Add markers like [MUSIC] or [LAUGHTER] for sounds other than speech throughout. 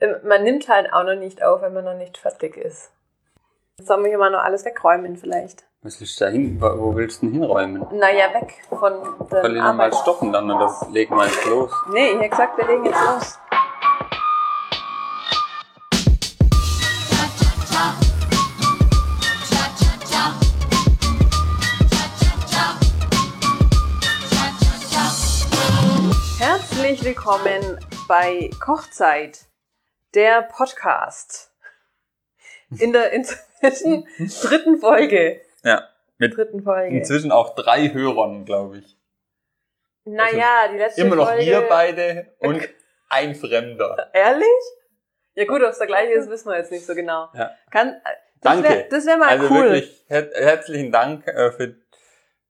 ähm, man nimmt halt auch noch nicht auf, wenn man noch nicht fertig ist. Jetzt sollen wir hier mal noch alles wegräumen vielleicht. Was willst du da hin? Wo willst du denn hinräumen? Naja, weg von der Soll ich noch mal stoppen dann und das legen wir jetzt los? Nee, ich hab gesagt, wir legen jetzt los. Herzlich willkommen bei Kochzeit, der Podcast. In der inzwischen [LAUGHS] dritten Folge. Ja. Mit Dritten Folge. inzwischen auch drei Hörern, glaube ich. Naja, die letzte Immer noch Folge. wir beide und [LAUGHS] ein Fremder. Ehrlich? Ja gut, ob es der gleiche ist, wissen wir jetzt nicht so genau. Ja. Kann, das Danke. Wär, das wäre mal Also cool. wirklich her herzlichen Dank äh, für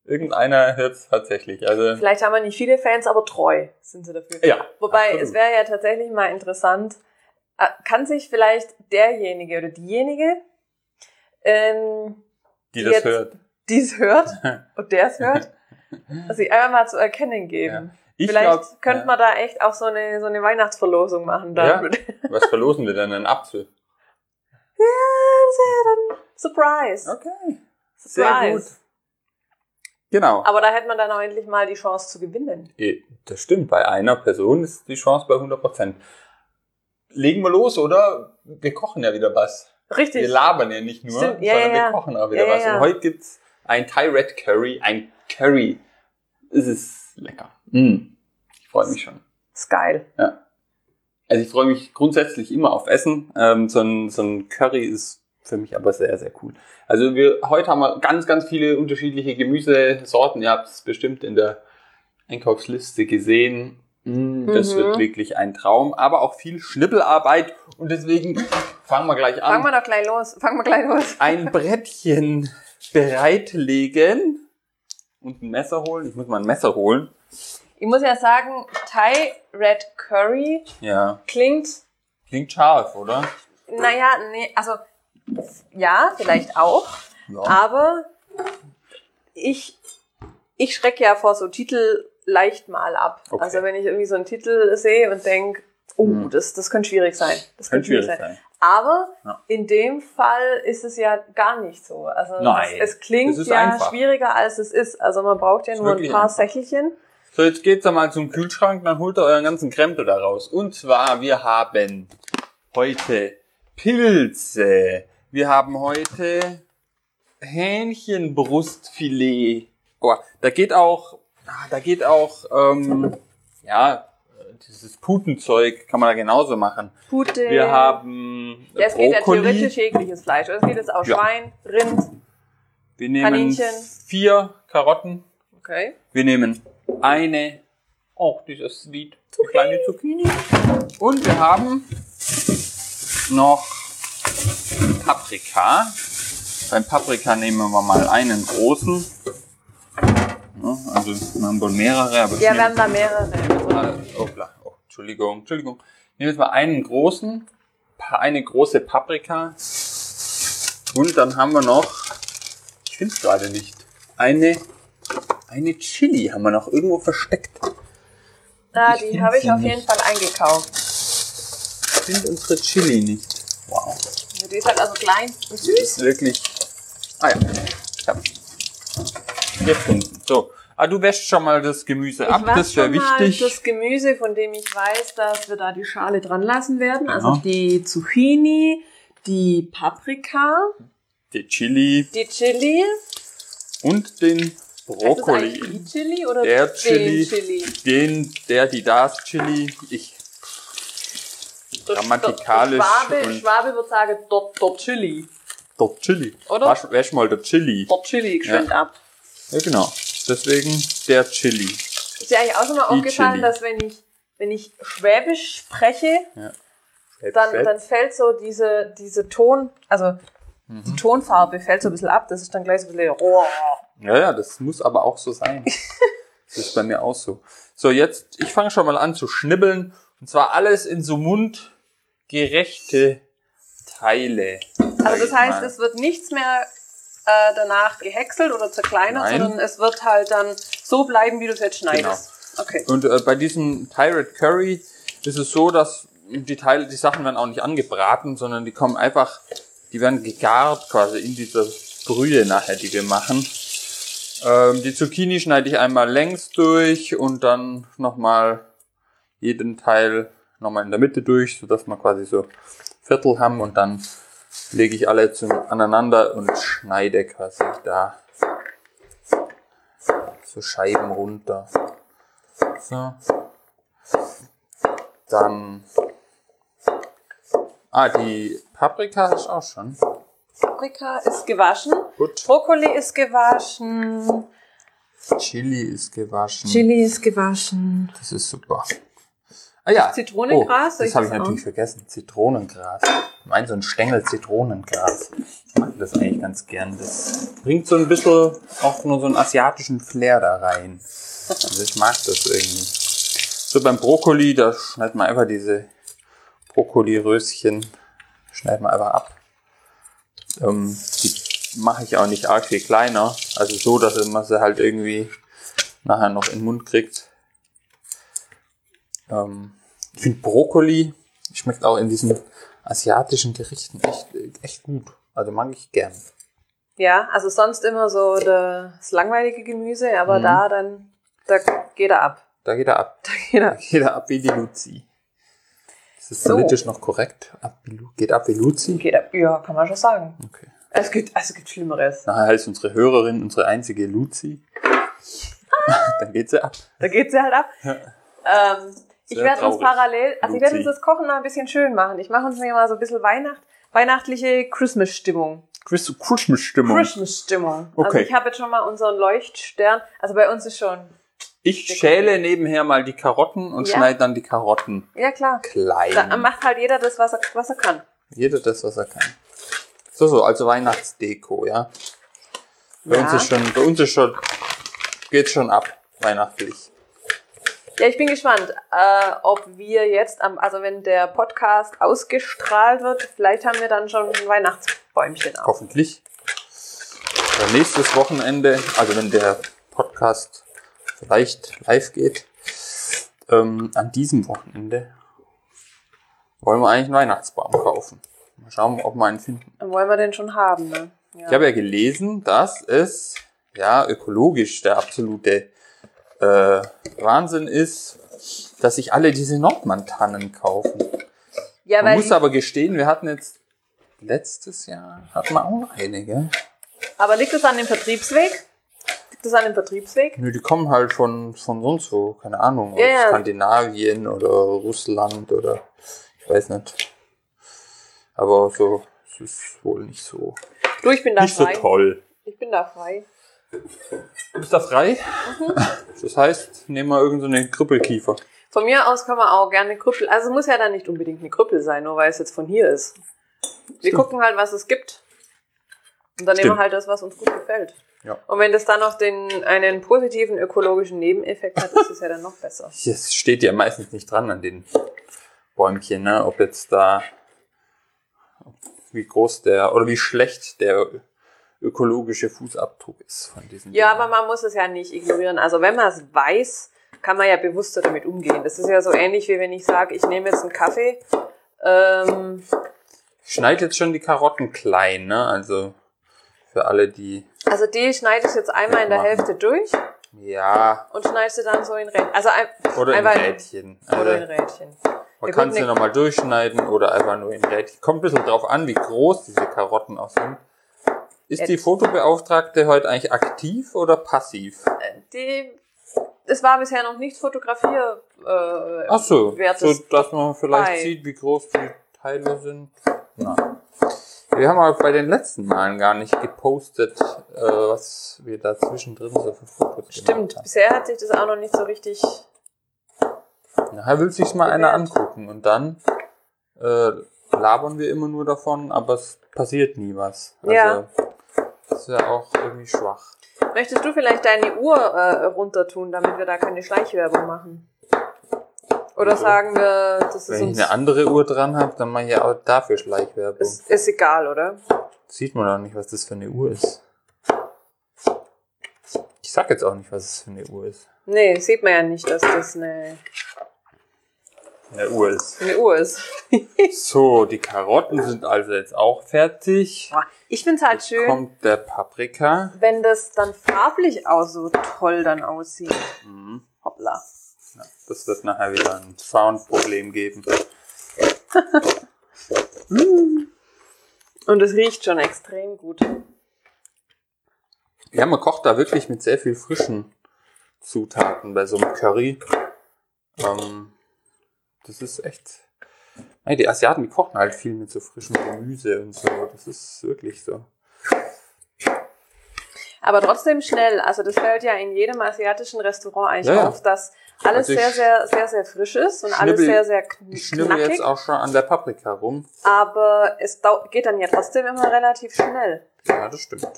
irgendeiner hört's tatsächlich. Also Vielleicht haben wir nicht viele Fans, aber treu sind sie dafür. ja. Wobei, absolut. es wäre ja tatsächlich mal interessant, kann sich vielleicht derjenige oder diejenige, ähm, die die das jetzt- hört. die es hört [LAUGHS] und der es hört, sich einfach mal zu erkennen geben. Ich Vielleicht glaub, könnte ja. man da echt auch so eine, so eine Weihnachtsverlosung machen. Ja. Dann. [LAUGHS] Was verlosen wir denn? Einen Apfel? Ja, das wäre dann Surprise. Okay. Surprise. Sehr gut. Genau. Aber da hätte man dann auch endlich mal die Chance zu gewinnen. Eh, Das stimmt. Bei einer Person ist die Chance bei 100%. Legen wir los, oder? Wir kochen ja wieder was. Richtig. Wir labern ja nicht nur, Stimmt, ja, sondern ja, ja. wir kochen auch wieder Ja, ja, was. ja. Und heute gibt's ein Thai Red Curry, ein Curry. Es ist lecker. Mm. Ich freue mich schon. ist geil. Also ich freue mich grundsätzlich immer auf Essen. Ähm, so, ein, so ein Curry ist für mich aber sehr, sehr cool. Also wir heute haben wir ganz, ganz viele unterschiedliche Gemüsesorten. Ihr habt es bestimmt in der Einkaufsliste gesehen. Mm, Das Mhm. wird wirklich ein Traum, aber auch viel Schnippelarbeit und deswegen fangen wir gleich an. Fangen wir doch gleich los. Fangen wir gleich los. ein Brettchen bereitlegen und ein Messer holen. Ich muss mal ein Messer holen. Ich muss ja sagen, Thai Red Curry Ja, klingt, klingt scharf, oder? naja, nee, also ja, vielleicht auch, Ja. aber ich, ich schrecke ja vor so Titel leicht mal ab. Okay. Also wenn ich irgendwie so einen Titel sehe und denk, oh, Mhm. das, das könnte schwierig sein. Das Könnte schwierig sein. Aber Ja. in dem Fall ist es ja gar nicht so. Also Nein, es, es klingt es ja einfach. schwieriger als es ist. Also man braucht ja nur ein paar einfach. Sächelchen. So, jetzt geht's einmal zum Kühlschrank, dann holt ihr euren ganzen Krempel da raus. Und zwar, wir haben heute Pilze. Wir haben heute Hähnchenbrustfilet. Oh, da geht auch, da geht auch, ähm, ja, dieses Putenzeug kann man da genauso machen. Pute. Wir haben ja, es geht ja theoretisch jegliches Fleisch. Es geht jetzt auch Ja. Schwein, Rind. wir nehmen Kaninchen. vier Karotten. Okay. Wir nehmen eine, oh, dieser Sweet, eine kleine Zucchini. Und wir haben noch Paprika. Beim Paprika nehmen wir mal einen großen. Ja, also wir haben wohl mehrere, aber Ja, wir haben da mehrere. Ah, hoppla. oh, Entschuldigung, Entschuldigung. Ich nehme jetzt mal einen großen, eine große Paprika. Und dann haben wir noch, ich finde es gerade nicht, eine, eine Chili haben wir noch irgendwo versteckt. Ah, Ich die habe ich auf nicht. jeden Fall eingekauft. Ich finde unsere Chili nicht. Wow. Die ist halt also klein und süß. ist wirklich. Ah ja, ich hab gefunden. So. Ah, du wäschst schon mal das Gemüse ab, wasch das wäre wichtig. Das Gemüse, von dem ich weiß, dass wir da die Schale dran lassen werden. Also Genau. die Zucchini, die Paprika, Die Chili die Chili. und den Ist das Brokkoli. die Chili oder Der Chili. den Chili? Den, der, die, das Chili. Ich. Grammatikalisch Schwabe, Schwabe wird sagen, dort, dort Chili. Dort Chili. Oder? Wasch, wäsch mal der Chili. Dort Chili geschwind ab. Ja, genau. Deswegen der Chili. Ist dir eigentlich auch schon mal Die aufgefallen, Chili. dass wenn ich, wenn ich Schwäbisch spreche, Ja. dann, dann fällt so diese, diese Ton, also Mhm. die Tonfarbe fällt so ein bisschen ab. Das ist dann gleich so ein bisschen, oh. Ja, ja, das muss aber auch so sein. [LAUGHS] das ist bei mir auch so. So, jetzt, ich fange schon mal an zu schnibbeln. Und zwar alles in so mundgerechte Teile. Also das heißt, mal. es wird nichts mehr äh, danach gehäckselt oder zerkleinert, Nein. sondern es wird halt dann so bleiben, wie du es jetzt schneidest. Genau. Okay. Und äh, bei diesem Pirate Curry ist es so, dass die Teile, die Sachen werden auch nicht angebraten, sondern die kommen einfach, die werden gegart quasi in dieser Brühe nachher, die wir machen. Ähm, die Zucchini schneide ich einmal längs durch und dann nochmal jeden Teil nochmal in der Mitte durch, sodass wir quasi so Viertel haben und dann lege ich alle zum, aneinander und schneide quasi da so Scheiben runter. So. Dann. Ah, die Paprika ist auch schon. Paprika ist gewaschen. Gut. Brokkoli ist gewaschen. Chili ist gewaschen. Chili ist gewaschen. Das ist super. Ah ja. Zitronengras, Oh, ich das habe ich das auch? natürlich vergessen. Zitronengras. Ich meine so ein Stängel Zitronengras. Ich mag das eigentlich ganz gern. Das bringt so ein bisschen auch nur so einen asiatischen Flair da rein. Also ich mag das irgendwie. So beim Brokkoli, da schneidet man einfach diese Brokkoli-Röschen, schneidet man einfach ab. Ähm, die mache ich auch nicht arg viel kleiner. Also so, dass man sie halt irgendwie nachher noch in den Mund kriegt. Ähm, ich finde Brokkoli schmeckt auch in diesen asiatischen Gerichten echt, echt gut. Also mag ich gern. Ja, also sonst immer so das langweilige Gemüse, aber Mhm. da dann, da geht er ab. Da geht er ab. Da geht er. Da geht er ab wie die Luzi. Ist das So. politisch noch korrekt? Ab geht ab wie Luzi? Geht ab. Ja, kann man schon sagen. Okay. Es gibt, also es gibt Schlimmeres. Nachher heißt unsere Hörerin unsere einzige Luzi. [LAUGHS] Dann geht sie ab. Da geht sie halt ab. Ähm, ich werde uns parallel, also ich werde uns das Kochen mal ein bisschen schön machen. Ich mache uns mir mal so ein bisschen Weihnacht, weihnachtliche Christmas-Stimmung. Chris- Christmas-Stimmung. Christmas-Stimmung. Also Okay. ich habe jetzt schon mal unseren Leuchtstern. Also bei uns ist schon. Ich schäle nebenher mal die Karotten und Ja. schneide dann die Karotten Ja klar. klein. Da macht halt jeder das, was er, was er kann. Jeder das, was er kann. So, so, also Weihnachtsdeko, ja. Bei Ja. uns ist schon, bei uns ist schon, geht's schon ab, weihnachtlich. Ja, ich bin gespannt, äh, ob wir jetzt am, also wenn der Podcast ausgestrahlt wird, vielleicht haben wir dann schon ein Weihnachtsbäumchen auf. Hoffentlich. Dann nächstes Wochenende, also wenn der Podcast vielleicht live geht, ähm, an diesem Wochenende wollen wir eigentlich einen Weihnachtsbaum kaufen. Mal schauen, ob wir einen finden. Dann wollen wir den schon haben, ne? Ja. Ich habe ja gelesen, dass es ja ökologisch der absolute äh, Wahnsinn ist, dass sich alle diese Nordmann-Tannen kaufen. ja, Man muss aber gestehen, wir hatten jetzt letztes Jahr hatten wir auch einige. aber liegt es an dem Vertriebsweg? Liegt es an dem Vertriebsweg? Nö, die kommen halt von, von sonst wo, keine Ahnung, Ja, aus ja. Skandinavien oder Russland oder ich weiß nicht. Aber so, es ist wohl nicht so, Du, ich bin da nicht so frei. toll. Ich bin da frei. Du bist da frei? Mhm. Das heißt, nehmen wir irgendeine so Krüppelkiefer. Von mir aus kann man auch gerne Krüppel, also muss ja dann nicht unbedingt eine Krüppel sein, nur weil es jetzt von hier ist. Wir Stimmt. gucken halt, was es gibt. Und dann nehmen Stimmt. wir halt das, was uns gut gefällt. Ja. Und wenn das dann noch den, einen positiven ökologischen Nebeneffekt hat, ist es ja dann noch besser. [LAUGHS] Es steht ja meistens nicht dran an den Bäumchen, ne? ob jetzt da, wie groß der, oder wie schlecht der ökologische Fußabdruck ist von diesen Ja, Dingern. aber man muss es ja nicht ignorieren. Also wenn man es weiß, kann man ja bewusster damit umgehen. Das ist ja so ähnlich wie wenn ich sage, ich nehme jetzt einen Kaffee. Ähm, Ich schneide jetzt schon die Karotten klein, ne? Also für alle, die also die schneide ich jetzt einmal in der. Hälfte durch ja und schneide sie dann so in Rädchen. Also ein, oder in Rädchen. Also, Oder in Rädchen. man kann sie nochmal durchschneiden oder einfach nur in Rädchen. Kommt ein bisschen drauf an, wie groß diese Karotten auch sind. Ist die Jetzt. Fotobeauftragte heute eigentlich aktiv oder passiv? Die, es war bisher noch nicht fotografier. Äh, Ach so, so dass man vielleicht dabei. sieht, wie groß die Teile sind. Na. Wir haben aber bei den letzten Malen gar nicht gepostet, äh, was wir da zwischendrin so für Fotos Stimmt, gemacht haben. bisher hat sich das auch noch nicht so richtig. Nachher will sich mal einer angucken und dann äh, labern wir immer nur davon, aber es passiert nie was. Also, Ja. Ist ja auch irgendwie schwach. Möchtest du vielleicht deine Uhr äh, runter tun, damit wir da keine Schleichwerbung machen? Oder Wieso? sagen wir, das ist Wenn ich uns. eine andere Uhr dran habe, dann mache ich ja auch dafür Schleichwerbung. Ist, ist egal, oder? Sieht man auch nicht, was das für eine Uhr ist. Ich sag jetzt auch nicht, was es für eine Uhr ist. Nee, sieht man ja nicht, dass das eine. In der Uhr ist. Eine Uhr ist. [LAUGHS] So, die Karotten sind also jetzt auch fertig. Ich find's halt schön, Kommt der Paprika. wenn das dann farblich auch so toll dann aussieht. Mhm. Hoppla. Ja, das wird nachher wieder ein Soundproblem geben. Und es riecht schon extrem gut. Ja, man kocht da wirklich mit sehr viel frischen Zutaten bei so einem Curry. Ähm, das ist echt. Ey, die Asiaten, die kochen halt viel mit so frischem Gemüse und so. Das ist wirklich so. Aber trotzdem schnell. Also das fällt ja in jedem asiatischen Restaurant eigentlich Ja, auf, dass alles Also sehr, sehr, sehr, sehr frisch ist und alles schnibbel- sehr, sehr kn Ich schnibbel knackig. jetzt auch schon an der Paprika rum. Aber es geht dann ja trotzdem immer relativ schnell. Ja, das stimmt.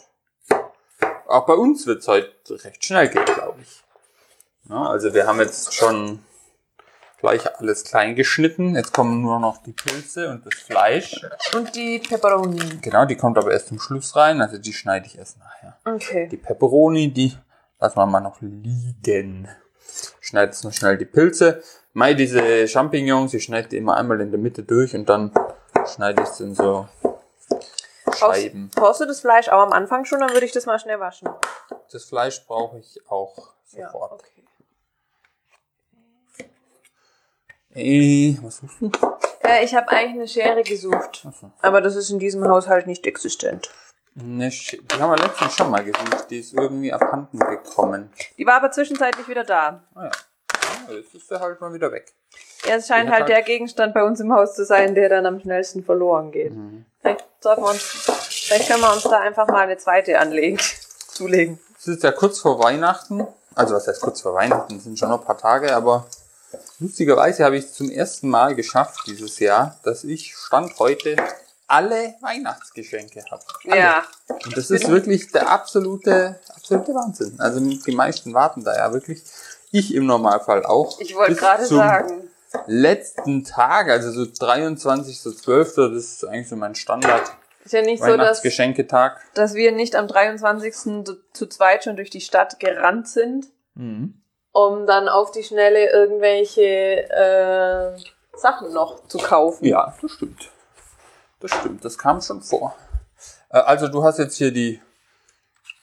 Auch bei uns wird es heute recht schnell gehen, glaube ich. Ja, also wir haben jetzt schon gleich alles klein geschnitten. Jetzt kommen nur noch die Pilze und das Fleisch. Und die Peperoni. Genau, die kommt aber erst zum Schluss rein. Also die schneide ich erst nachher. Okay. Die Peperoni, die lassen wir mal noch liegen. Schneide jetzt noch schnell die Pilze. Mai, diese Champignons, ich schneide die immer einmal in der Mitte durch und dann schneide ich sie in so Scheiben. Brauchst, du das Fleisch auch am Anfang schon, dann würde ich das mal schnell waschen. Das Fleisch brauche ich auch sofort. okay. Äh, was suchst du? Äh, ich habe eigentlich eine Schere gesucht. Achso. Aber das ist in diesem Haushalt nicht existent. Eine Sch die haben wir letztens schon mal gesucht. Die ist irgendwie abhanden gekommen. Die war aber zwischenzeitlich wieder da. Ah ja. ja. Jetzt ist sie halt mal wieder weg. Ja, es scheint halt halt- der Gegenstand bei uns im Haus zu sein, der dann am schnellsten verloren geht. Mhm. Vielleicht, sollten wir uns, vielleicht können wir uns da einfach mal eine zweite anlegen, zulegen. Es ist ja kurz vor Weihnachten. Also was heißt kurz vor Weihnachten? Es sind schon noch ein paar Tage, aber lustigerweise habe ich es zum ersten Mal geschafft dieses Jahr, dass ich Stand heute alle Weihnachtsgeschenke habe. Alle. Ja. Und das ist wirklich der absolute, absolute Wahnsinn. Also die meisten warten da ja wirklich. Ich im Normalfall auch. Ich wollte gerade sagen. Letzten Tag, also so 23.12., das ist eigentlich so mein Standard Ist ja nicht so, dass, dass wir nicht am 23. zu- zu zweit schon durch die Stadt gerannt sind, Mhm. Um dann auf die Schnelle irgendwelche äh, Sachen noch zu kaufen. Ja, das stimmt. Das stimmt, das kam schon vor. Äh, Also du hast jetzt hier die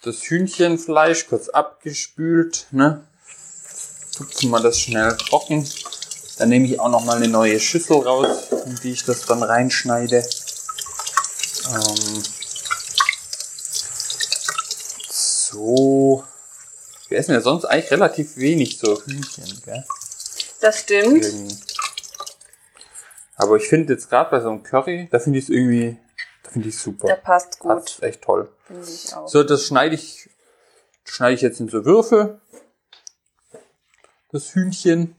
das Hühnchenfleisch kurz abgespült, ne? Tupfen wir das schnell trocken. Dann nehme ich auch noch mal eine neue Schüssel raus, in die ich das dann reinschneide. Ähm, so. Wir essen ja sonst eigentlich relativ wenig so Hühnchen, gell? Das stimmt. Irgendwie. Aber ich finde jetzt gerade bei so einem Curry, da finde ich es irgendwie, da finde ich super. Der passt gut, Passt echt toll. finde ich auch. So, das schneide ich, schneide ich jetzt in so Würfel. Das Hühnchen.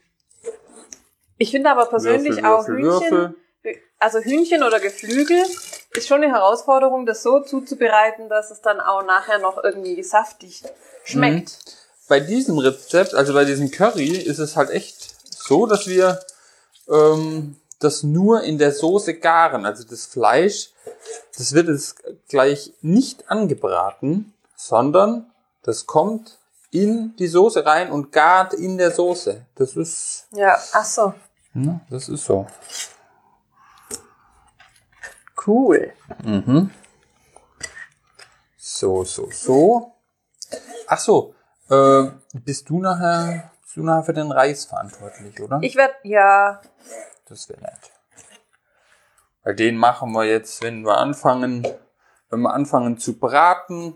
Ich finde aber persönlich Würfel, auch Würfel, Hühnchen, Würfel. also Hühnchen oder Geflügel ist schon eine Herausforderung, das so zuzubereiten, dass es dann auch nachher noch irgendwie saftig schmeckt. Bei diesem Rezept, also bei diesem Curry, ist es halt echt so, dass wir ähm, das nur in der Soße garen. Also das Fleisch, das wird jetzt gleich nicht angebraten, sondern das kommt in die Soße rein und gart in der Soße. Das ist, Ja, ach so. ne, das ist so. Cool. Mhm. So, so, so. Ach so, äh, bist du nachher, bist du nachher für den Reis verantwortlich, oder? Ich werde, ja, Das wäre nett. Weil den machen wir jetzt, wenn wir anfangen, wenn wir anfangen zu braten,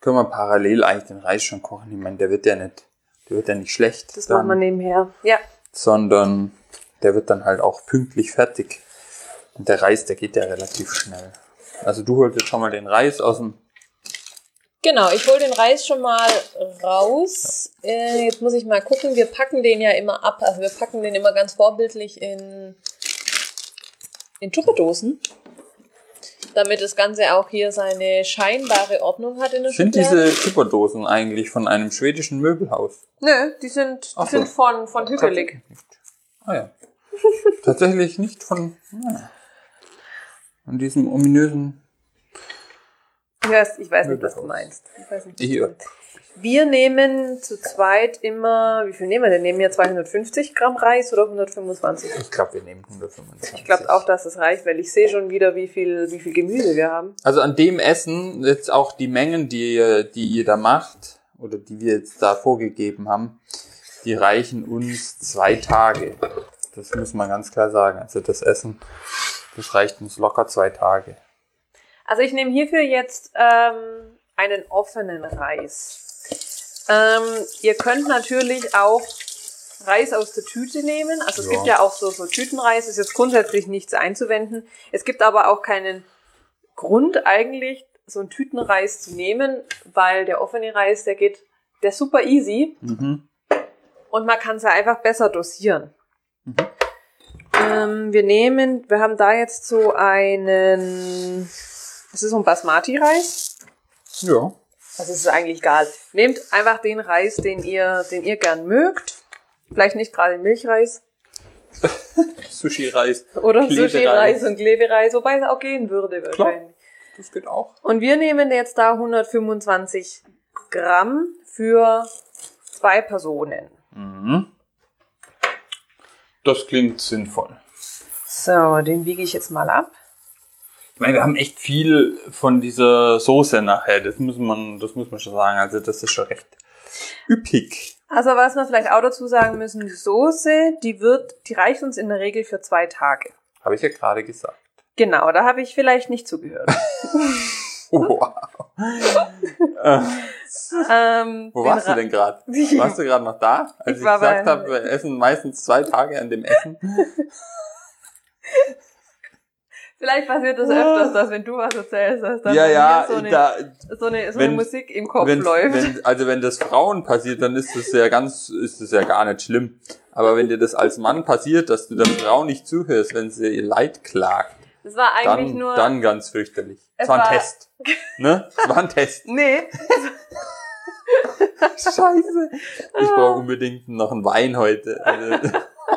können wir parallel eigentlich den Reis schon kochen. Ich meine, der wird ja nicht, der wird ja nicht schlecht, das dann, machen wir nebenher. Ja, sondern der wird dann halt auch pünktlich fertig. Und der Reis, der geht ja relativ schnell. Also du holst jetzt schon mal den Reis aus dem genau. Ich hole den Reis schon mal raus. Äh, jetzt muss ich mal gucken. Wir packen den ja immer ab. Also wir packen den immer ganz vorbildlich in, in Tupperdosen. Damit das Ganze auch hier seine scheinbare Ordnung hat in der Sind Schublade. diese Tupperdosen eigentlich von einem schwedischen Möbelhaus? Nö, die sind, die so. sind von, von Hügelig. Tatsächlich nicht. Ah ja. Tatsächlich nicht von, ja. von diesem ominösen Ich weiß, ich weiß nicht, was du meinst. Ich weiß nicht, was du meinst. Wir nehmen zu zweit immer, wie viel nehmen wir denn? Nehmen wir 250 Gramm Reis oder 125? Ich glaube, wir nehmen 125. Ich glaube auch, dass es reicht, weil ich sehe schon wieder, wie viel, wie viel Gemüse wir haben. Also an dem Essen, jetzt auch die Mengen, die, ihr- die ihr da macht, oder die wir jetzt da vorgegeben haben, die reichen uns zwei Tage. Das muss man ganz klar sagen. Also das Essen, das reicht uns locker zwei Tage. Also ich nehme hierfür jetzt ähm, einen offenen Reis. Ähm, ihr könnt natürlich auch Reis aus der Tüte nehmen. Also es Ja. gibt ja auch so, so Tütenreis, ist jetzt grundsätzlich nichts einzuwenden. Es gibt aber auch keinen Grund eigentlich, so einen Tütenreis zu nehmen, weil der offene Reis, der geht, der ist super easy Mhm. und man kann es ja einfach besser dosieren. Ähm, wir nehmen, wir haben da jetzt so einen, das ist so ein Basmati-Reis. Ja. Das ist eigentlich egal. Nehmt einfach den Reis, den ihr, den ihr gern mögt. Vielleicht nicht gerade Milchreis [LAUGHS] Sushi-Reis. oder. Sushi-Reis und Klebereis, wobei es auch gehen würde wahrscheinlich. Das geht auch. Und wir nehmen jetzt da 125 Gramm für zwei Personen. Mhm. Das klingt sinnvoll. So, den wiege ich jetzt mal ab. Ich meine, wir haben echt viel von dieser Soße nachher. Das muss man, das muss man schon sagen. Also das ist schon recht üppig. Also was wir vielleicht auch dazu sagen müssen, die Soße, die wird, die reicht uns in der Regel für zwei Tage. Habe ich ja gerade gesagt. Genau, da habe ich vielleicht nicht zugehört. [LAUGHS] Wow. äh, [LAUGHS] ähm, wo warst du denn gerade? Warst du gerade noch da? Als Ich ich, war gesagt habe, wir essen meistens zwei Tage an dem Essen. [LAUGHS] Vielleicht passiert das öfters, dass wenn du was erzählst, dass dann ja, ja, so eine, da, so eine, so wenn- eine Musik im Kopf wenn, läuft. wenn, also wenn das Frauen passiert, dann ist das ja ganz, ist das ja gar nicht schlimm. Aber wenn dir das als Mann passiert, dass du der Frau nicht zuhörst, wenn sie ihr Leid klagt, das war eigentlich dann, nur. dann ganz fürchterlich. Es war ein war- Test. Ne? Es war ein Test. [LAUGHS] nee, [LAUGHS] Scheiße. Ich brauche unbedingt noch einen Wein heute. Also,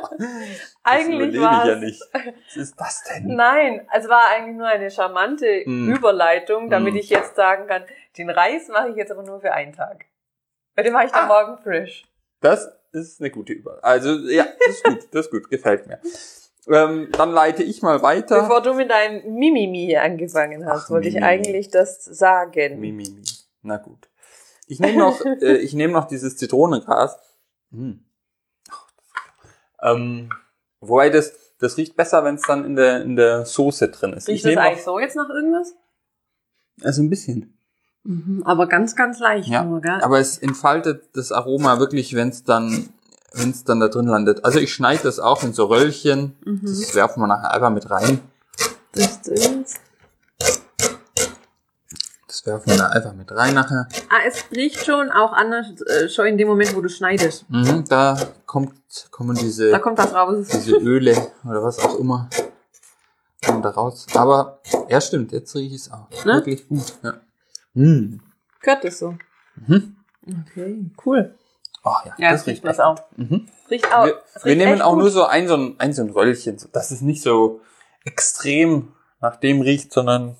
[LAUGHS] eigentlich war ich ja nicht. [LAUGHS] Was ist das denn? Nein, es war eigentlich nur eine charmante Mm. Überleitung, damit Mm. ich jetzt sagen kann, den Reis mache ich jetzt aber nur für einen Tag. Bei dem mache ich dann Ah. morgen frisch. Das ist eine gute Überleitung. Also, ja, das ist gut. Das ist gut. Gefällt mir. Ähm, dann leite ich mal weiter. Bevor du mit deinem Mimimi hier angefangen hast, Ach, wollte ich Mimimi. eigentlich das sagen. Mimimi. Na gut. Ich nehme noch, [LAUGHS] äh, ich nehme noch dieses Zitronengras. Hm. Ähm, wobei das, das riecht besser, wenn es dann in der, in der Soße drin ist. Riecht ich das eigentlich so jetzt nach irgendwas? also ein bisschen. Mhm, aber ganz, ganz leicht Ja, nur, gell? Aber es entfaltet das Aroma wirklich, wenn es dann, wenn es dann da drin landet. Also ich schneide das auch in so Röllchen. Mhm. Das werfen wir nachher einfach mit rein. Das ist. Das werfen wir da einfach mit rein nachher. Ah, es riecht schon auch anders, äh, schon in dem Moment, wo du schneidest. Mhm, da kommt, kommen diese. Da kommt das raus. diese Öle oder was auch immer kommen da raus. Aber ja, stimmt, jetzt rieche ich es auch. Ne? Wirklich gut. Ja. Mm. Gehört das so? Mhm. Okay, cool. Oh, ja, Ja, das das riecht riecht auch. Mhm. Riecht auch. Wir, es wir riecht nehmen auch gut. nur so ein, so ein, ein, so ein Röllchen, so, dass es nicht so extrem nach dem riecht, sondern,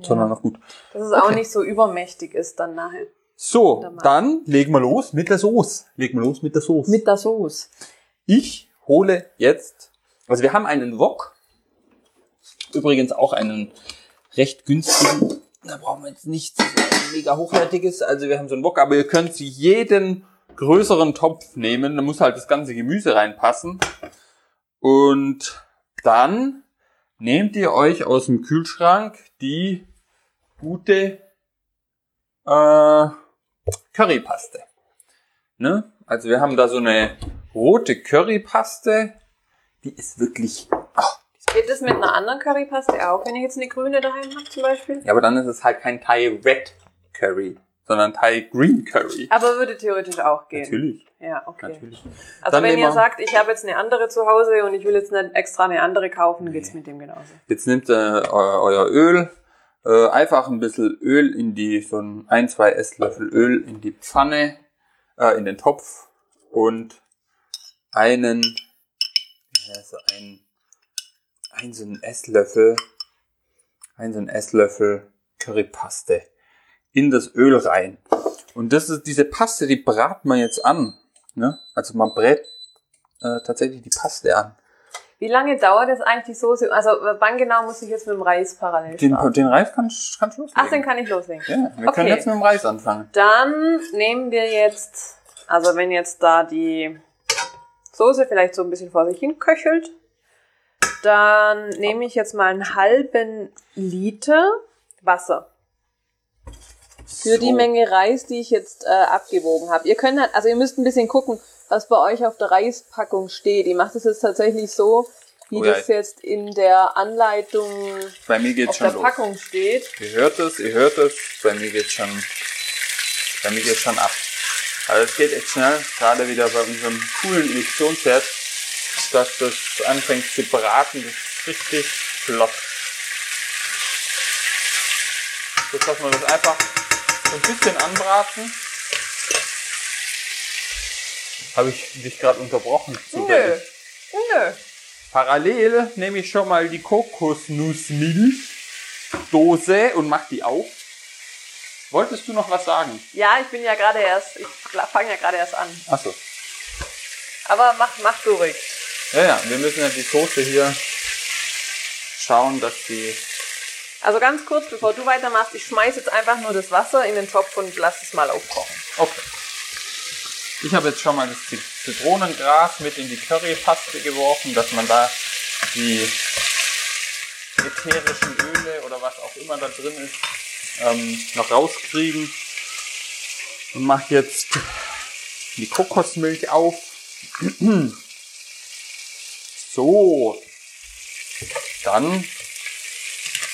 sondern noch gut. Dass es auch Okay. nicht so übermächtig ist dann nachher. So, dann legen wir los mit der Soße. Legen wir los mit der Soße. Mit der Soße. Ich hole jetzt, also wir haben einen Wok, übrigens auch einen recht günstigen, da brauchen wir jetzt nichts mega hochwertiges, also wir haben so einen Wok, aber ihr könnt sie jeden größeren Topf nehmen, da muss halt das ganze Gemüse reinpassen und dann nehmt ihr euch aus dem Kühlschrank die gute äh, Currypaste. Ne? Also wir haben da so eine rote Currypaste, die ist wirklich. ah, Geht das mit einer anderen Currypaste auch, wenn ich jetzt eine grüne daheim habe zum Beispiel? ja, aber dann ist es halt kein Thai Red Curry, sondern Thai Green Curry. Aber würde theoretisch auch gehen. Natürlich, Ja, okay. natürlich. Also Dann wenn ihr sagt, ich habe jetzt eine andere zu Hause und ich will jetzt nicht extra eine andere kaufen, geht's mit dem genauso. Jetzt nehmt ihr eu- euer Öl, äh, einfach ein bisschen Öl in die, so ein, ein, zwei Esslöffel Öl in die Pfanne, äh, in den Topf und einen, ja, so ein, ein so ein Esslöffel, ein so ein Esslöffel Currypaste in das Öl rein. Und das ist diese Paste, die braten wir jetzt an. Ne? Also man brät äh, tatsächlich die Paste an. Wie lange dauert das eigentlich die Soße? Also wann genau muss ich jetzt mit dem Reis parallel Den, starten? den Reis kannst kannst du loslegen. Ach, den kann ich loslegen. ja, wir Okay. können jetzt mit dem Reis anfangen. Dann nehmen wir jetzt, also wenn jetzt da die Soße vielleicht so ein bisschen vor sich hin köchelt, dann nehme ich jetzt mal einen halben Liter Wasser. Für die So. Menge Reis, die ich jetzt äh, abgewogen habe. Ihr könnt halt, also ihr müsst ein bisschen gucken, was bei euch auf der Reispackung steht. Ich mache das jetzt tatsächlich so, wie Oh das jetzt in der Anleitung Bei mir geht's auf schon der los. Packung steht. Ihr hört es, ihr hört es. Bei mir geht's schon, bei mir geht's schon ab. Also es geht echt schnell, gerade wieder bei unserem coolen Induktionsherd, dass das anfängt zu braten, das ist richtig flott. Jetzt lassen wir das einfach so ein bisschen anbraten. Habe ich dich gerade unterbrochen? Nö. zufällig? Nö. Parallel nehme ich schon mal die Kokosnussmilchdose und mach die auf. Wolltest du noch was sagen? Ja, ich bin ja gerade erst, ich fange ja gerade erst an. Achso. Aber mach, mach du ruhig. Ja, ja, wir müssen ja die Soße hier schauen, dass die. Also ganz kurz, bevor du weitermachst, ich schmeiß jetzt einfach nur das Wasser in den Topf und lass es mal aufkochen. Okay. Ich habe jetzt schon mal das Zitronengras mit in die Currypaste geworfen, dass man da die ätherischen Öle oder was auch immer da drin ist, ähm, noch rauskriegen. Und mache jetzt die Kokosmilch auf. [CLEARS THROAT] So. Dann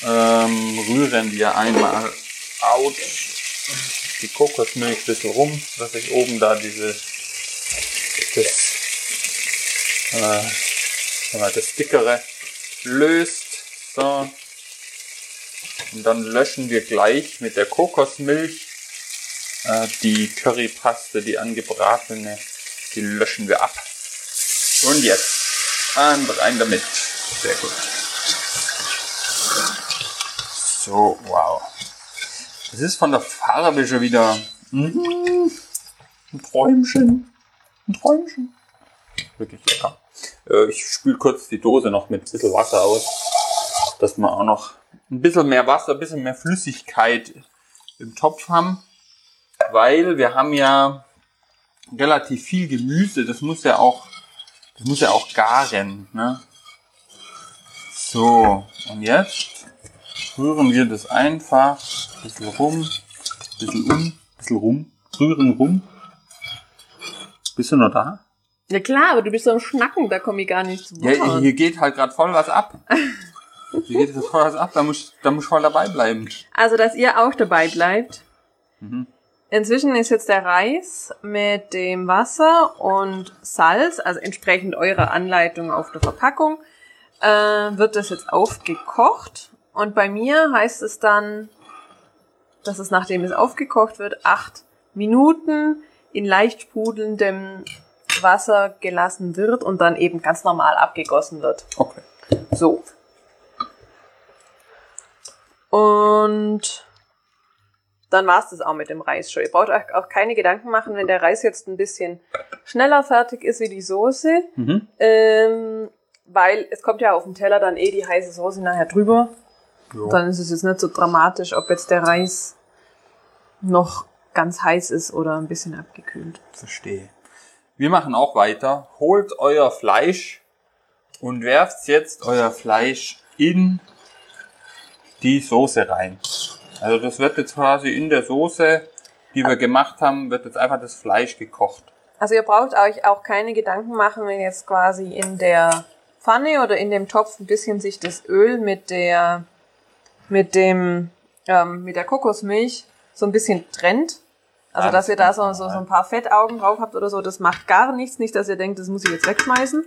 ähm, rühren wir einmal out die Kokosmilch ein bisschen rum, dass sich oben da diese das, äh, das dickere löst. So. Und dann löschen wir gleich mit der Kokosmilch äh, die Currypaste, die angebratene, die löschen wir ab. Und jetzt und rein damit. Sehr gut. So, wow. Das ist von der Farbe schon wieder mhm, ein Träumchen. Ein Träumchen. Wirklich lecker. Äh, ich spüle kurz die Dose noch mit ein bisschen Wasser aus, dass wir auch noch ein bisschen mehr Wasser, ein bisschen mehr Flüssigkeit im Topf haben. Weil wir haben ja relativ viel Gemüse. Das muss ja auch, das muss ja auch garen. Ne? So, und jetzt rühren wir das einfach ein bisschen rum, ein bisschen um, ein bisschen rum, rühren rum. Bist du noch da? Ja klar, aber du bist so am Schnacken, da komme ich gar nicht zu Ja, hier geht halt gerade voll was ab. [LAUGHS] Hier geht voll was ab, da muss, da muss ich voll dabei bleiben. Also, dass ihr auch dabei bleibt. Mhm. Inzwischen ist jetzt der Reis mit dem Wasser und Salz, also entsprechend eurer Anleitung auf der Verpackung, äh, wird das jetzt aufgekocht. Und bei mir heißt es dann, dass es nachdem es aufgekocht wird, acht Minuten in leicht sprudelndem Wasser gelassen wird und dann eben ganz normal abgegossen wird. Okay. So. Und dann war's das auch mit dem Reis schon. Ihr braucht euch auch keine Gedanken machen, wenn der Reis jetzt ein bisschen schneller fertig ist wie die Soße, Mhm. ähm, weil es kommt ja auf den Teller dann eh die heiße Soße nachher drüber. Jo. Dann ist es jetzt nicht so dramatisch, ob jetzt der Reis noch ganz heiß ist oder ein bisschen abgekühlt. Verstehe. Wir machen auch weiter. Holt euer Fleisch und werft jetzt euer Fleisch in die Soße rein. Also das wird jetzt quasi in der Soße, die wir gemacht haben, wird jetzt einfach das Fleisch gekocht. Also ihr braucht euch auch keine Gedanken machen, wenn jetzt quasi in der Pfanne oder in dem Topf ein bisschen sich das Öl mit der mit dem ähm, mit der Kokosmilch so ein bisschen trennt. Also Ah, das dass ihr da so, so, so ein paar Fettaugen drauf habt oder so, das macht gar nichts. Nicht, dass ihr denkt, das muss ich jetzt wegschmeißen.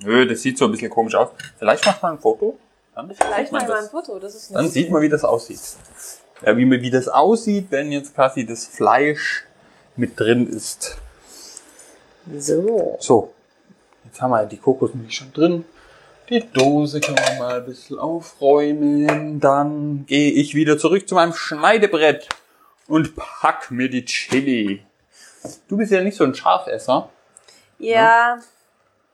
Nö, das sieht so ein bisschen komisch aus. Vielleicht macht man ein Foto. Dann Vielleicht sieht man mal ein. Foto, das ist Dann sieht man, wie das aussieht. Ja, wie, wie das aussieht, wenn jetzt quasi das Fleisch mit drin ist. so. So, jetzt haben wir die Kokosmilch schon drin. Die Dose können wir mal ein bisschen aufräumen. Dann gehe ich wieder zurück zu meinem Schneidebrett und pack mir die Chili. Du bist ja nicht so ein Scharfesser. Ja,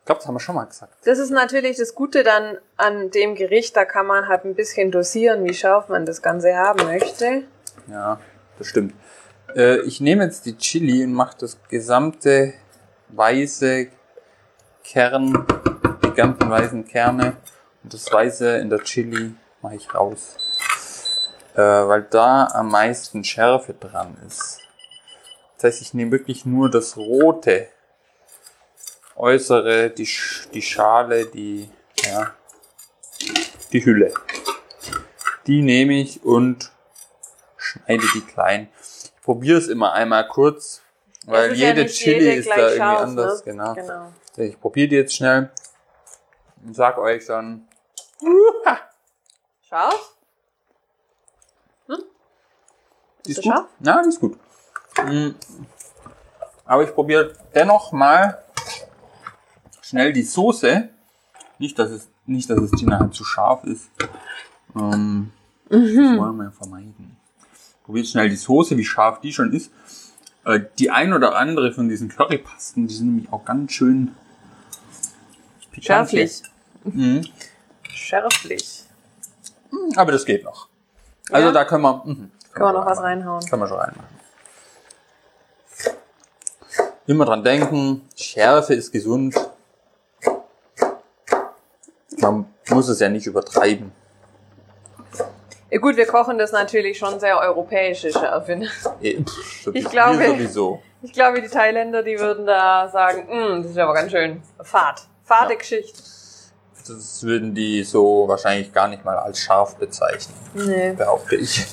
Ich glaube, das haben wir schon mal gesagt. das ist natürlich das Gute dann an dem Gericht. Da kann man halt ein bisschen dosieren, wie scharf man das Ganze haben möchte. Ja, das stimmt. Äh, ich nehme jetzt die Chili und mache das gesamte weiße Kern, die ganzen weißen Kerne und das Weiße in der Chili mache ich raus. Äh, weil da am meisten Schärfe dran ist. Das heißt, ich nehme wirklich nur das rote äußere, die, die Schale, die, ja, die Hülle. Die nehme ich und schneide die klein. Ich probiere es immer einmal kurz, weil ja jede nicht Chili jede ist da irgendwie scharf, anders. ne? Genau. Genau. Ich probiere die jetzt schnell und sag euch dann. Scharf? Die Ist ist gut. scharf? Ja, die ist gut. Mm. Aber ich probiere dennoch mal schnell die Soße. Nicht, dass es, nicht, dass es die nachher zu scharf ist. Ähm, Das wollen wir vermeiden. Probiert schnell die Soße, wie scharf die schon ist. Äh, Die ein oder andere von diesen Currypasten, die sind nämlich auch ganz schön pikant hier. Schärflich. Mhm. Schärflich. Aber das geht noch. Also Ja? da können wir, mhm, Können wir noch was reinhauen. Können wir schon reinmachen. Immer dran denken, Schärfe ist gesund. Man muss es ja nicht übertreiben. Ja, gut, wir kochen das natürlich schon sehr europäische Schärfe. pff, so Ich glaube- sowieso. Ich glaube, die Thailänder, die würden da sagen, "Mm, das ist aber ganz schön fad. Fade Ja. Geschichte. Das würden die so wahrscheinlich gar nicht mal als scharf bezeichnen, Nee. behaupte ich.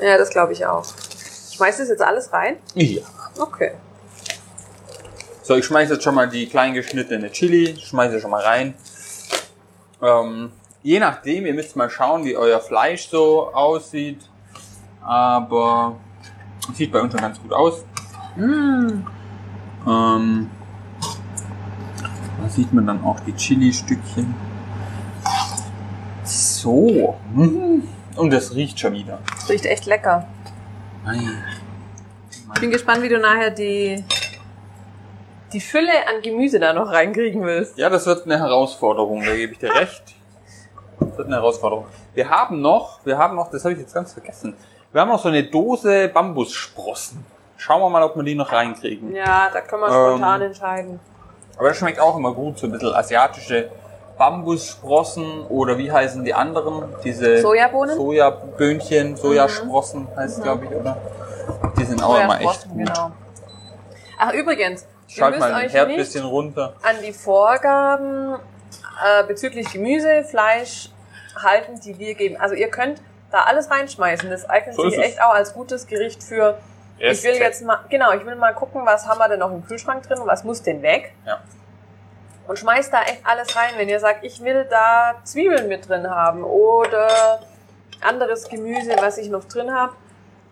Ja, das glaube ich auch. Schmeißt das jetzt alles rein? Ja. Okay. So, ich schmeiße jetzt schon mal die klein geschnittene Chili, schmeiße schon mal rein. Ähm, je nachdem, ihr müsst mal schauen, wie euer Fleisch so aussieht. Aber sieht bei uns schon ganz gut aus. Mm. Ähm, da sieht man dann auch die Chili-Stückchen. So. Mhm. Und es riecht schon wieder. Das riecht echt lecker. Nein. Ich bin gespannt, wie du nachher die, die Fülle an Gemüse da noch reinkriegen willst. Ja, das wird eine Herausforderung, da gebe ich dir recht. Das wird eine Herausforderung. Wir haben noch, wir haben noch, das habe ich jetzt ganz vergessen. Wir haben noch so eine Dose Bambussprossen. Schauen wir mal, ob wir die noch reinkriegen. Ja, da können wir Ähm. spontan entscheiden. Aber das schmeckt auch immer gut, so ein bisschen asiatische Bambussprossen oder wie heißen die anderen? Diese Sojabohnen? Sojaböhnchen, Sojasprossen heißt es, glaube ich, oder? Die sind auch immer echt gut. genau. Ach, übrigens, Schalt mal den Herd ein bisschen runter. an die Vorgaben äh, bezüglich Gemüse, Fleisch halten, die wir geben. Also ihr könnt da alles reinschmeißen. Das eignet So sich echt auch als gutes Gericht für. Ich will jetzt mal, genau, ich will mal gucken, was haben wir denn noch im Kühlschrank drin und was muss denn weg. Ja. Und schmeißt da echt alles rein. Wenn ihr sagt, ich will da Zwiebeln mit drin haben oder anderes Gemüse, was ich noch drin habe,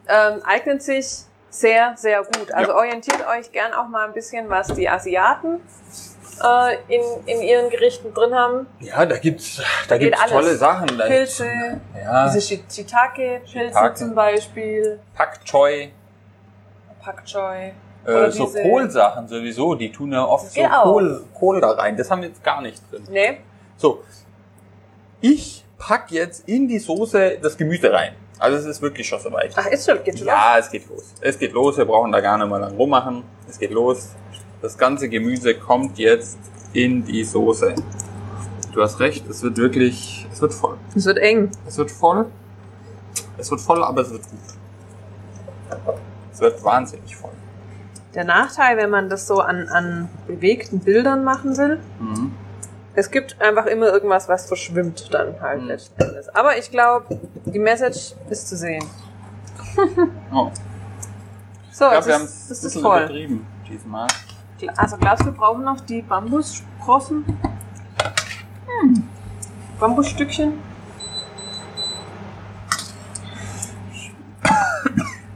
ähm, eignet sich sehr, sehr gut. Also Ja. orientiert euch gern auch mal ein bisschen, was die Asiaten äh, in, in ihren Gerichten drin haben. Ja, da gibt's, da Geht gibt's alles. tolle Sachen. Da Pilze, ja, diese Shi- Shiitake-Pilze Shiitake. zum Beispiel, Pak Choi, Pak Choi. äh, so Kohlsachen sowieso, die tun ja oft so. Kohl, Kohl da rein. Das haben wir jetzt gar nicht drin. Nee, So, ich pack jetzt in die Soße das Gemüse rein. Also es ist wirklich schon soweit. ach, ist schon, geht schon los? Ja, es geht los. Es geht los, wir brauchen da gar nicht mal lang rummachen. Es geht los. Das ganze Gemüse kommt jetzt in die Soße. Du hast recht, es wird wirklich, es wird voll. Es wird eng. Es wird voll. Es wird voll, aber es wird gut. Es wird wahnsinnig voll. Der Nachteil, wenn man das so an, an bewegten Bildern machen will, Mhm. es gibt einfach immer irgendwas, was verschwimmt dann halt Mhm. letzten Endes. Aber ich glaube, die Message ist zu sehen. Oh, So, ich glaube, wir haben es ist ein es bisschen voll. übertrieben diesmal. Also glaubst du, wir brauchen noch die Bambussprossen? Hm. Bambusstückchen?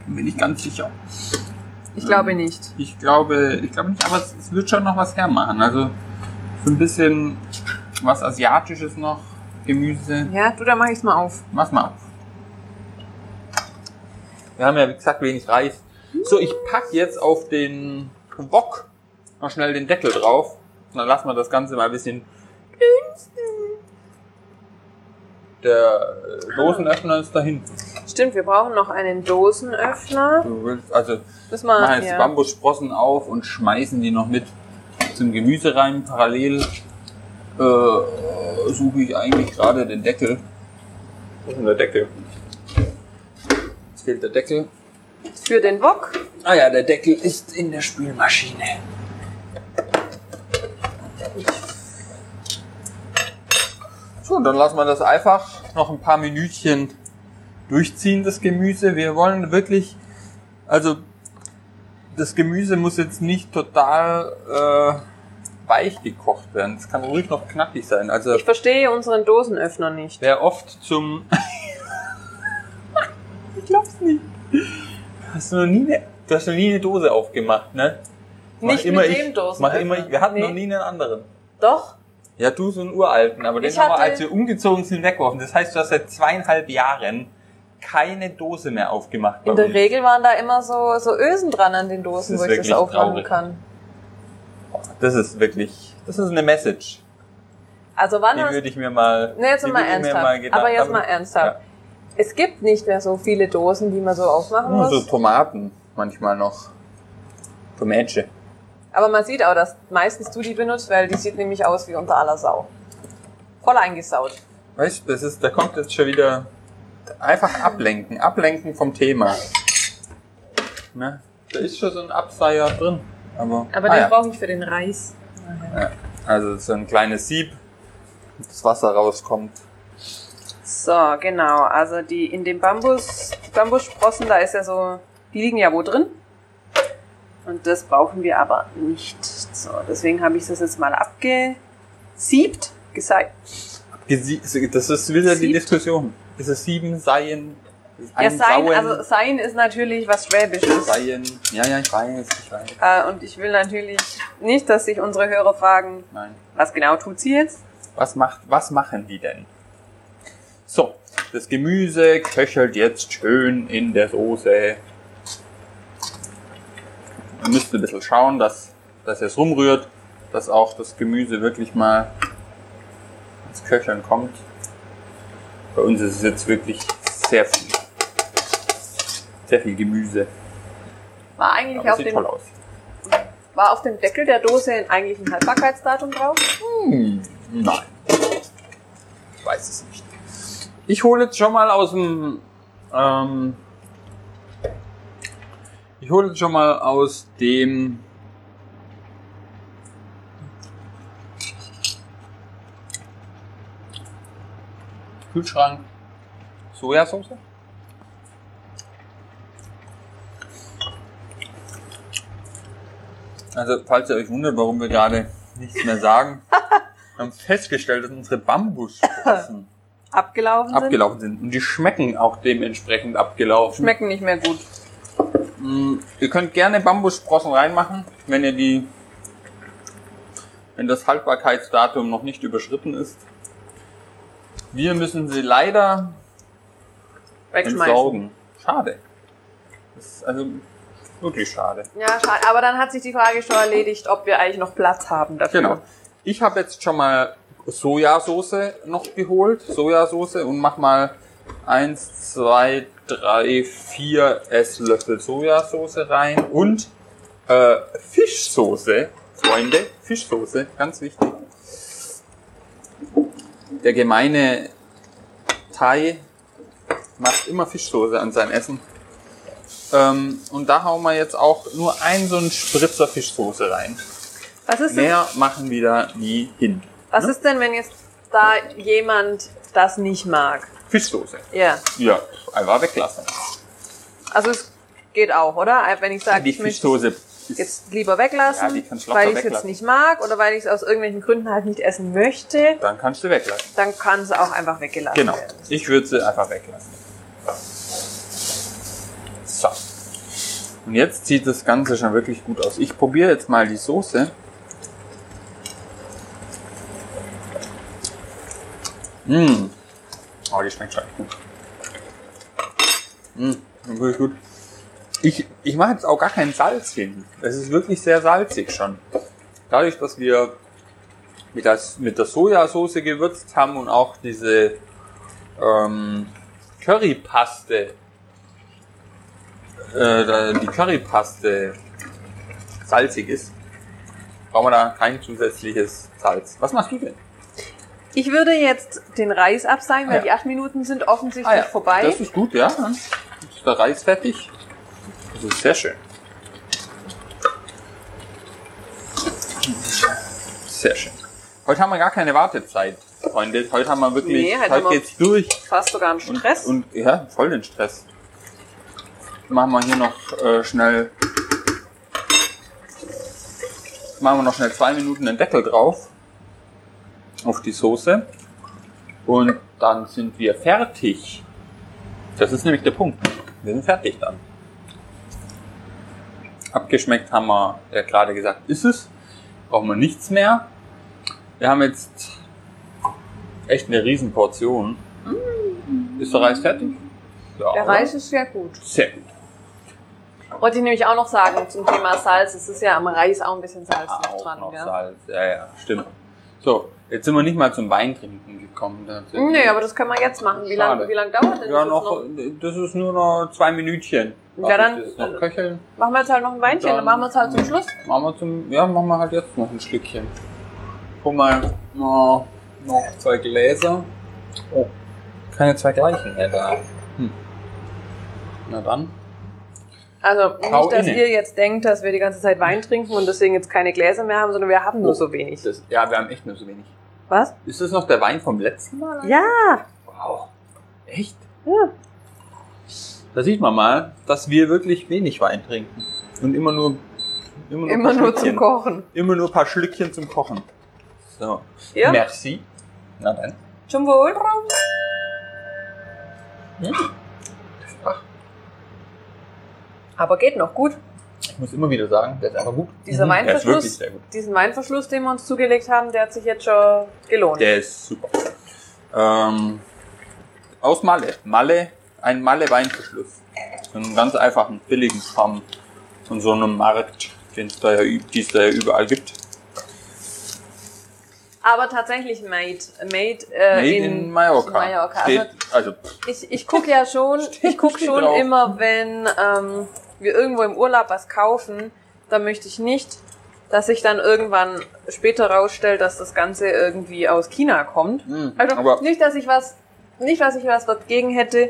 Bin ich ganz sicher. Ich glaube nicht. Ich glaube, ich glaube nicht, aber es, es wird schon noch was hermachen. Also so ein bisschen was Asiatisches noch. Gemüse. Ja, du, da mach ich's mal auf. Mach's mal auf. Wir haben ja, wie gesagt, wenig Reis. So, ich pack jetzt auf den Wok noch schnell den Deckel drauf. Und dann lassen wir das Ganze mal ein bisschen dünsten. Der äh, Dosenöffner ist da hinten. Stimmt, wir brauchen noch einen Dosenöffner. Du willst, also Das machen mal, jetzt die ja. Bambussprossen auf und schmeißen die noch mit zum Gemüse rein. Parallel äh, suche ich eigentlich gerade den Deckel. Wo ist denn der Deckel? Jetzt fehlt der Deckel. Für den Wok. Ah ja, der Deckel ist in der Spülmaschine. So, dann lassen wir das einfach noch ein paar Minütchen durchziehen, das Gemüse. Wir wollen wirklich, also das Gemüse muss jetzt nicht total äh, weich gekocht werden. Es kann ruhig noch knackig sein. Also Ich verstehe unseren Dosenöffner nicht. wer oft zum... [LAUGHS] ich glaub's nicht. Hast du noch nie eine, du hast noch nie eine Dose aufgemacht, ne? Mach Nicht immer mit ich. dem Dosenöffner. Mach immer ich. Wir hatten Nee. noch nie einen anderen. Doch. Ja, du so einen uralten, aber den Ich haben wir, als wir umgezogen sind, weggeworfen. Das heißt, du hast seit zweieinhalb Jahren keine Dose mehr aufgemacht. In der uns. Regel waren da immer so, so Ösen dran an den Dosen, wo ich das aufmachen traurig. kann. Das ist wirklich, das ist eine Message. Also wann Die hast würde ich mir mal, Nee, jetzt mal ernsthaft. mal gedacht aber jetzt mal ernsthaft. Es gibt nicht mehr so viele Dosen, die man so aufmachen Nur so muss. Tomaten manchmal noch. Tomate. Aber man sieht auch, dass meistens du die benutzt, weil die sieht nämlich aus wie unter aller Sau. Voll eingesaut. Weißt du, das ist, da kommt jetzt schon wieder einfach ablenken, ablenken vom Thema. Ne? Da ist schon so ein Abseier drin. Aber, Aber ah, den ja. brauche ich für den Reis. Ja, also so ein kleines Sieb, das Wasser rauskommt. So, genau. Also die in dem Bambus, Bambussprossen, da ist ja so, die liegen ja wo drin. Und das brauchen wir aber nicht. So, deswegen habe ich das jetzt mal abgesiebt, gesagt. Das ist wieder die? Diskussion. Ist es sieben Seien? Ja, ein sein, also sein ist natürlich was Schwäbisches. Seien. Ja, ja, ich weiß, ich weiß. Äh, und ich will natürlich nicht, dass sich unsere Hörer fragen, Nein. was genau tut sie jetzt? Was macht, was machen die denn? So, das Gemüse köchelt jetzt schön in der Soße. Man müsste ein bisschen schauen, dass, dass es rumrührt, dass auch das Gemüse wirklich mal ins Köcheln kommt. Bei uns ist es jetzt wirklich sehr viel. Sehr viel Gemüse. War eigentlich Aber auf sieht dem, toll aus. war auf dem Deckel der Dose eigentlich ein Haltbarkeitsdatum drauf? Hm, nein. Ich weiß es nicht. Ich hole jetzt schon mal aus dem. Ähm, ich hole jetzt schon mal aus dem. Kühlschrank Sojasauce. Also, falls ihr euch wundert, warum wir gerade nichts mehr sagen, [LAUGHS] wir haben festgestellt, dass unsere Bambussprossen Abgelaufen sind? abgelaufen sind. Und die schmecken auch dementsprechend abgelaufen. Schmecken nicht mehr gut. Mm, Ihr könnt gerne Bambussprossen reinmachen, wenn ihr die, wenn das Haltbarkeitsdatum noch nicht überschritten ist. Wir müssen sie leider entsorgen. Schade. Das ist also wirklich schade. Ja, schade. Aber dann hat sich die Frage schon erledigt, ob wir eigentlich noch Platz haben dafür. Genau. Ich habe jetzt schon mal Sojasauce noch geholt, Sojasauce und mach mal eins, zwei, drei, vier Esslöffel Sojasauce rein und äh, Fischsoße, Freunde, Fischsoße, ganz wichtig. Der gemeine Thai macht immer Fischsoße an sein Essen. Ähm, und da hauen wir jetzt auch nur ein so ein Spritzer Fischsoße rein. Was ist, denn, Mehr machen wir da nie hin. was ist denn, wenn jetzt da jemand das nicht mag? Fischsoße. Ja. Ja, einfach weglassen. Also es geht auch, oder? Wenn ich sage, Die ich Fischsoße jetzt lieber weglassen, Ja, weil ich es jetzt nicht mag oder weil ich es aus irgendwelchen Gründen halt nicht essen möchte, dann kannst du weglassen. dann kann es auch einfach weggelassen Genau. werden. Ich würde sie einfach weglassen. So. Und jetzt sieht das Ganze schon wirklich gut aus. Ich probiere jetzt mal die Soße. Mmh. Die schmeckt schon echt gut. Mmh, wirklich gut. Ich, ich mache jetzt auch gar kein Salz hin. Es ist wirklich sehr salzig schon. Dadurch, dass wir mit, das, mit der Sojasauce gewürzt haben und auch diese ähm, Currypaste, äh, die Currypaste salzig ist, brauchen wir da kein zusätzliches Salz. Was machst du denn? Ich würde jetzt den Reis abseilen, weil Ah, ja. die acht Minuten sind offensichtlich Ah, ja. vorbei. Das ist gut, ja. Dann ist der Reis fertig. Das ist sehr schön. Sehr schön. Heute haben wir gar keine Wartezeit, Freunde. Heute haben wir wirklich, Nee, heute heute, geht's durch. Fast sogar einen Und, Stress. Und, ja, voll den Stress. Machen wir hier noch äh, schnell. Machen wir noch schnell zwei Minuten den Deckel drauf. Auf die Soße. Und dann sind wir fertig. Das ist nämlich der Punkt. Wir sind fertig dann. Abgeschmeckt haben wir ja gerade gesagt, ist es. Brauchen wir nichts mehr. Wir haben jetzt echt eine riesen Portion. Ist der Reis fertig? Ja, Der oder? Reis ist sehr gut. Sehr gut. Wollte ich nämlich auch noch sagen zum Thema Salz. Es ist ja am Reis auch ein bisschen Salz noch Auch dran. noch gell? Salz. Ja, ja, stimmt. So, jetzt sind wir nicht mal zum Weintrinken gekommen. Nee, aber das können wir jetzt machen. Wie lange wie lang dauert denn Ja, das noch, jetzt das ist nur noch zwei Minütchen. Ja, dann- noch köcheln. Machen wir jetzt halt noch ein Weinchen, dann, Dann- machen wir es halt zum Schluss. Machen wir zum, ja, machen wir halt jetzt noch ein Stückchen. Guck mal, noch, noch zwei Gläser. Oh, keine zwei gleichen mehr da. Hm. Na dann. Also Hau nicht, dass inne. ihr jetzt denkt, dass wir die ganze Zeit Wein trinken und deswegen jetzt keine Gläser mehr haben, sondern wir haben nur so wenig. Das, ja, wir haben echt nur so wenig. Was? Ist das noch der Wein vom letzten Mal? Ja. Wow. Echt? Ja. Da sieht man mal, dass wir wirklich wenig Wein trinken. Und immer nur, immer nur, Immer nur zum. Kochen. Immer nur ein paar Schlückchen zum Kochen. So. Ja. Merci. Na dann. Zum Wohl. Ach, Aber geht noch gut. ich muss immer wieder sagen, der ist einfach gut. Dieser Mhm. Der ist wirklich Weinverschluss, sehr gut. diesen Weinverschluss, den wir uns zugelegt haben, der hat sich jetzt schon gelohnt. Der ist super. Ähm, aus Malle. Malle, ein Malle-Weinverschluss. So einen ganz einfachen, billigen Kram von so einem Markt, den es da ja, es da ja überall gibt. Aber tatsächlich made, made, äh, Made in, in, Mallorca. Mallorca. Steht, Also, also, ich ich gucke ja schon, [LAUGHS] ich guck [LAUGHS] schon drauf. immer, wenn ähm, wir irgendwo im Urlaub was kaufen, dann möchte ich nicht, dass sich dann irgendwann später rausstellt, dass das Ganze irgendwie aus China kommt. mh, Also aber nicht, dass ich was, nicht, dass ich was dagegen hätte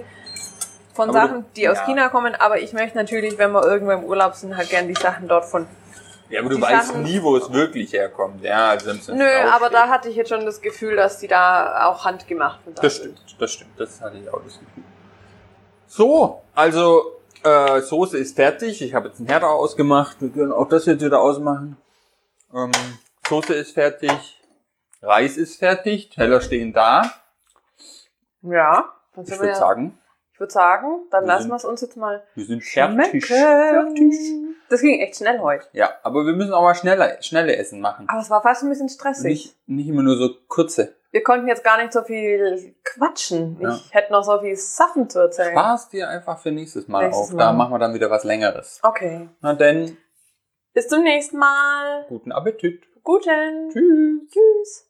von Sachen, die aus ja. China kommen, aber ich möchte natürlich, wenn wir irgendwo im Urlaub sind, halt gern die Sachen dort von. Ja, aber du weißt Sachen- nie, wo es wirklich herkommt. Ja, also wenn's Nö, draufsteht. aber da hatte ich jetzt schon das Gefühl, dass die da auch handgemacht sind. Das stimmt, das stimmt. Das hatte ich auch das Gefühl. So, also äh, Soße ist fertig. Ich habe jetzt einen Herd ausgemacht. Wir können auch das jetzt wieder ausmachen. Ähm, Soße ist fertig. Reis ist fertig. Teller stehen da. Ja, Ich würde ja, sagen, ich würde sagen, dann Wir lassen wir es uns jetzt mal wir sind fertig. Fertig. Das ging echt schnell heute. Ja, aber wir müssen auch mal schneller, schnelle Essen machen. Aber es war fast ein bisschen stressig. Nicht, nicht immer nur so kurze. Wir konnten jetzt gar nicht so viel quatschen. Ja. Ich hätte noch so viel Sachen zu erzählen. Spaß dir einfach für nächstes Mal Nächstes auf. Mal. Da machen wir dann wieder was Längeres. Okay. Na denn, Bis zum nächsten Mal. guten Appetit. Guten. Tschüss. Tschüss.